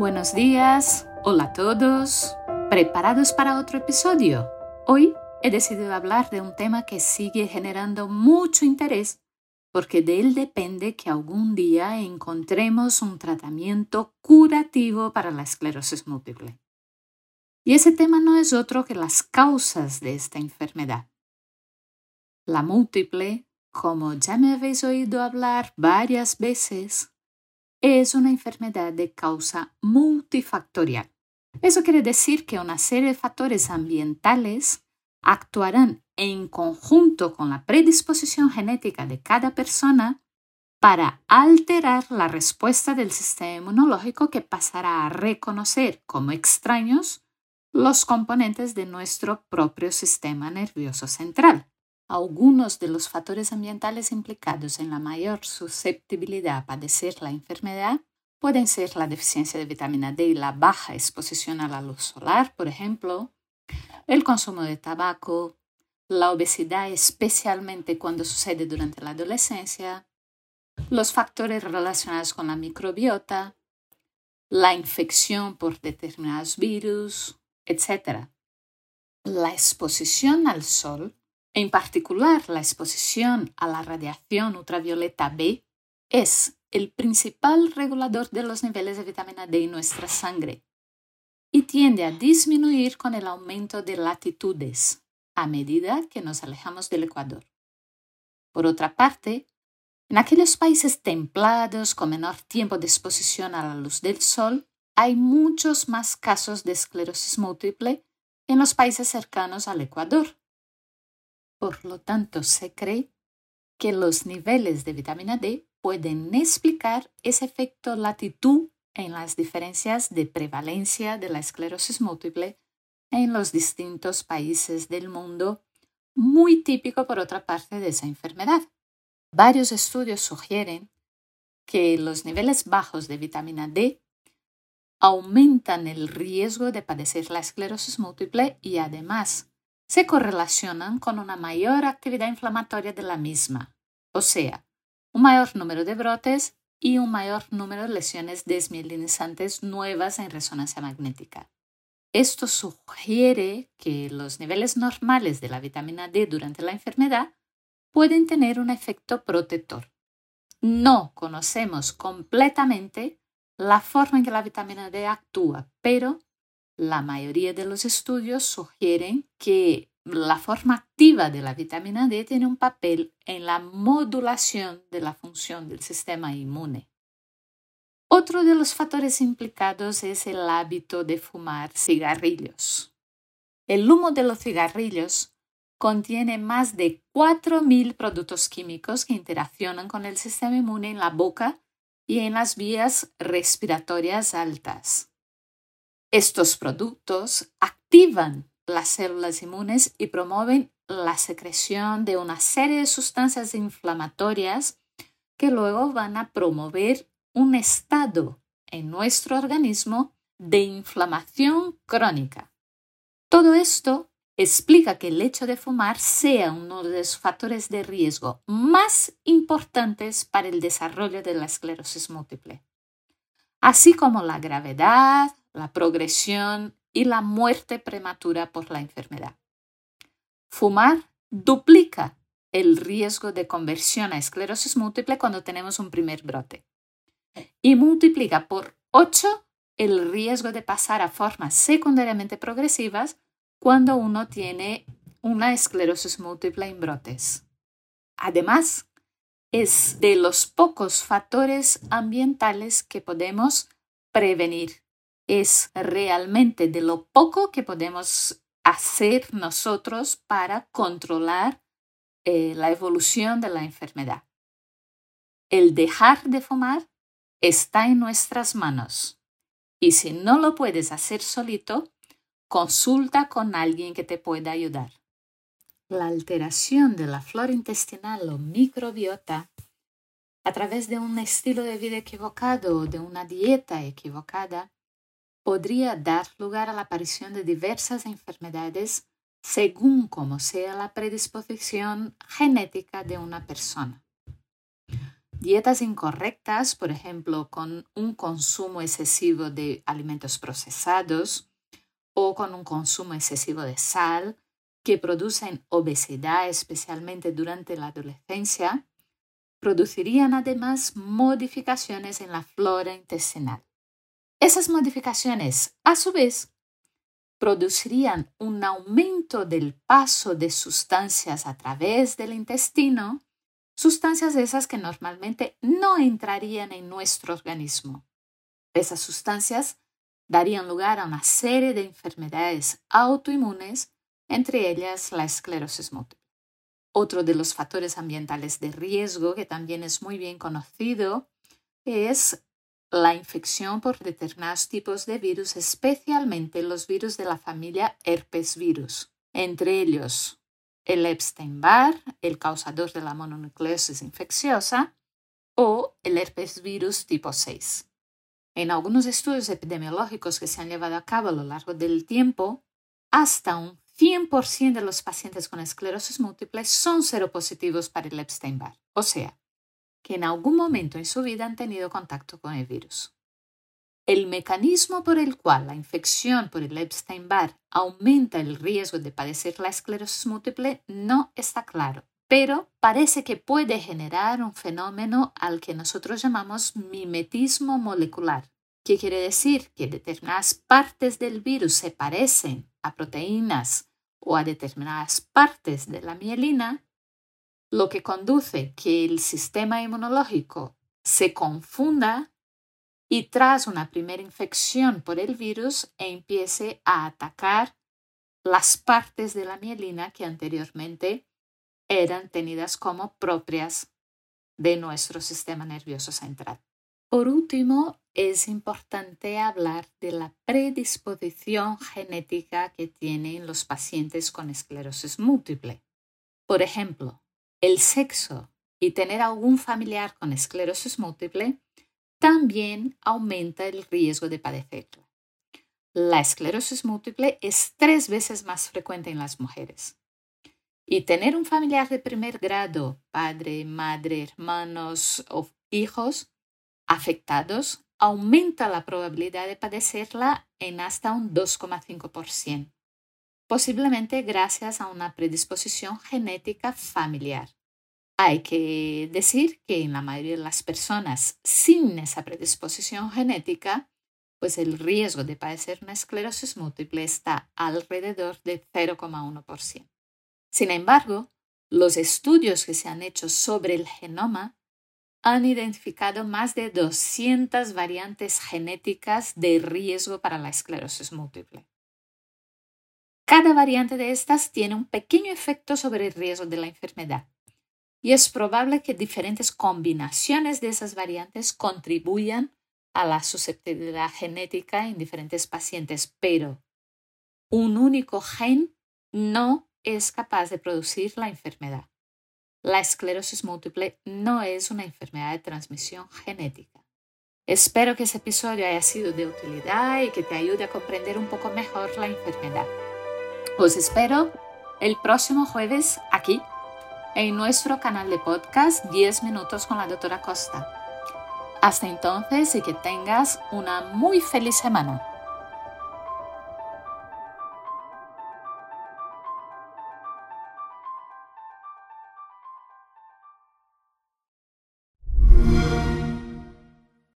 Buenos días, hola a todos. ¿Preparados para otro episodio? Hoy he decidido hablar de un tema que sigue generando mucho interés porque de él depende que algún día encontremos un tratamiento curativo para la esclerosis múltiple. Y ese tema no es otro que las causas de esta enfermedad. La múltiple, como ya me habéis oído hablar varias veces, es una enfermedad de causa multifactorial. Eso quiere decir que una serie de factores ambientales actuarán en conjunto con la predisposición genética de cada persona para alterar la respuesta del sistema inmunológico que pasará a reconocer como extraños los componentes de nuestro propio sistema nervioso central. Algunos de los factores ambientales implicados en la mayor susceptibilidad a padecer la enfermedad pueden ser la deficiencia de vitamina D y la baja exposición a la luz solar, por ejemplo, el consumo de tabaco, la obesidad especialmente cuando sucede durante la adolescencia, los factores relacionados con la microbiota, la infección por determinados virus, etc. La exposición al sol en particular, la exposición a la radiación ultravioleta B es el principal regulador de los niveles de vitamina D en nuestra sangre y tiende a disminuir con el aumento de latitudes a medida que nos alejamos del Ecuador. Por otra parte, en aquellos países templados con menor tiempo de exposición a la luz del sol, hay muchos más casos de esclerosis múltiple en los países cercanos al Ecuador, por lo tanto, se cree que los niveles de vitamina D pueden explicar ese efecto latitud en las diferencias de prevalencia de la esclerosis múltiple en los distintos países del mundo, muy típico por otra parte de esa enfermedad. Varios estudios sugieren que los niveles bajos de vitamina D aumentan el riesgo de padecer la esclerosis múltiple y además se correlacionan con una mayor actividad inflamatoria de la misma, o sea, un mayor número de brotes y un mayor número de lesiones desmielinizantes nuevas en resonancia magnética. Esto sugiere que los niveles normales de la vitamina D durante la enfermedad pueden tener un efecto protector. No conocemos completamente la forma en que la vitamina D actúa, pero la mayoría de los estudios sugieren que la forma activa de la vitamina D tiene un papel en la modulación de la función del sistema inmune. Otro de los factores implicados es el hábito de fumar cigarrillos. El humo de los cigarrillos contiene más de 4.000 productos químicos que interaccionan con el sistema inmune en la boca y en las vías respiratorias altas. Estos productos activan las células inmunes y promueven la secreción de una serie de sustancias inflamatorias que luego van a promover un estado en nuestro organismo de inflamación crónica. Todo esto explica que el hecho de fumar sea uno de los factores de riesgo más importantes para el desarrollo de la esclerosis múltiple, así como la gravedad, la progresión y la muerte prematura por la enfermedad. Fumar duplica el riesgo de conversión a esclerosis múltiple cuando tenemos un primer brote y multiplica por 8 el riesgo de pasar a formas secundariamente progresivas cuando uno tiene una esclerosis múltiple en brotes. Además, es de los pocos factores ambientales que podemos prevenir es realmente de lo poco que podemos hacer nosotros para controlar eh, la evolución de la enfermedad. El dejar de fumar está en nuestras manos y si no lo puedes hacer solito, consulta con alguien que te pueda ayudar. La alteración de la flora intestinal o microbiota a través de un estilo de vida equivocado o de una dieta equivocada podría dar lugar a la aparición de diversas enfermedades según como sea la predisposición genética de una persona. Dietas incorrectas, por ejemplo, con un consumo excesivo de alimentos procesados o con un consumo excesivo de sal, que producen obesidad, especialmente durante la adolescencia, producirían además modificaciones en la flora intestinal. Esas modificaciones, a su vez, producirían un aumento del paso de sustancias a través del intestino, sustancias esas que normalmente no entrarían en nuestro organismo. Esas sustancias darían lugar a una serie de enfermedades autoinmunes, entre ellas la esclerosis múltiple. Otro de los factores ambientales de riesgo que también es muy bien conocido es la infección por determinados tipos de virus, especialmente los virus de la familia herpes virus, entre ellos el Epstein-Barr, el causador de la mononucleosis infecciosa, o el herpes virus tipo 6. En algunos estudios epidemiológicos que se han llevado a cabo a lo largo del tiempo, hasta un 100% de los pacientes con esclerosis múltiple son seropositivos para el Epstein-Barr, o sea, que en algún momento en su vida han tenido contacto con el virus. El mecanismo por el cual la infección por el Epstein-Barr aumenta el riesgo de padecer la esclerosis múltiple no está claro, pero parece que puede generar un fenómeno al que nosotros llamamos mimetismo molecular, que quiere decir que determinadas partes del virus se parecen a proteínas o a determinadas partes de la mielina lo que conduce que el sistema inmunológico se confunda y tras una primera infección por el virus empiece a atacar las partes de la mielina que anteriormente eran tenidas como propias de nuestro sistema nervioso central. Por último, es importante hablar de la predisposición genética que tienen los pacientes con esclerosis múltiple. Por ejemplo, el sexo y tener algún familiar con esclerosis múltiple también aumenta el riesgo de padecerla. La esclerosis múltiple es tres veces más frecuente en las mujeres. Y tener un familiar de primer grado, padre, madre, hermanos o hijos afectados, aumenta la probabilidad de padecerla en hasta un 2,5% posiblemente gracias a una predisposición genética familiar. Hay que decir que en la mayoría de las personas sin esa predisposición genética, pues el riesgo de padecer una esclerosis múltiple está alrededor de 0,1%. Sin embargo, los estudios que se han hecho sobre el genoma han identificado más de 200 variantes genéticas de riesgo para la esclerosis múltiple. Cada variante de estas tiene un pequeño efecto sobre el riesgo de la enfermedad y es probable que diferentes combinaciones de esas variantes contribuyan a la susceptibilidad genética en diferentes pacientes, pero un único gen no es capaz de producir la enfermedad. La esclerosis múltiple no es una enfermedad de transmisión genética. Espero que ese episodio haya sido de utilidad y que te ayude a comprender un poco mejor la enfermedad. Os espero el próximo jueves aquí, en nuestro canal de podcast 10 minutos con la doctora Costa. Hasta entonces y que tengas una muy feliz semana.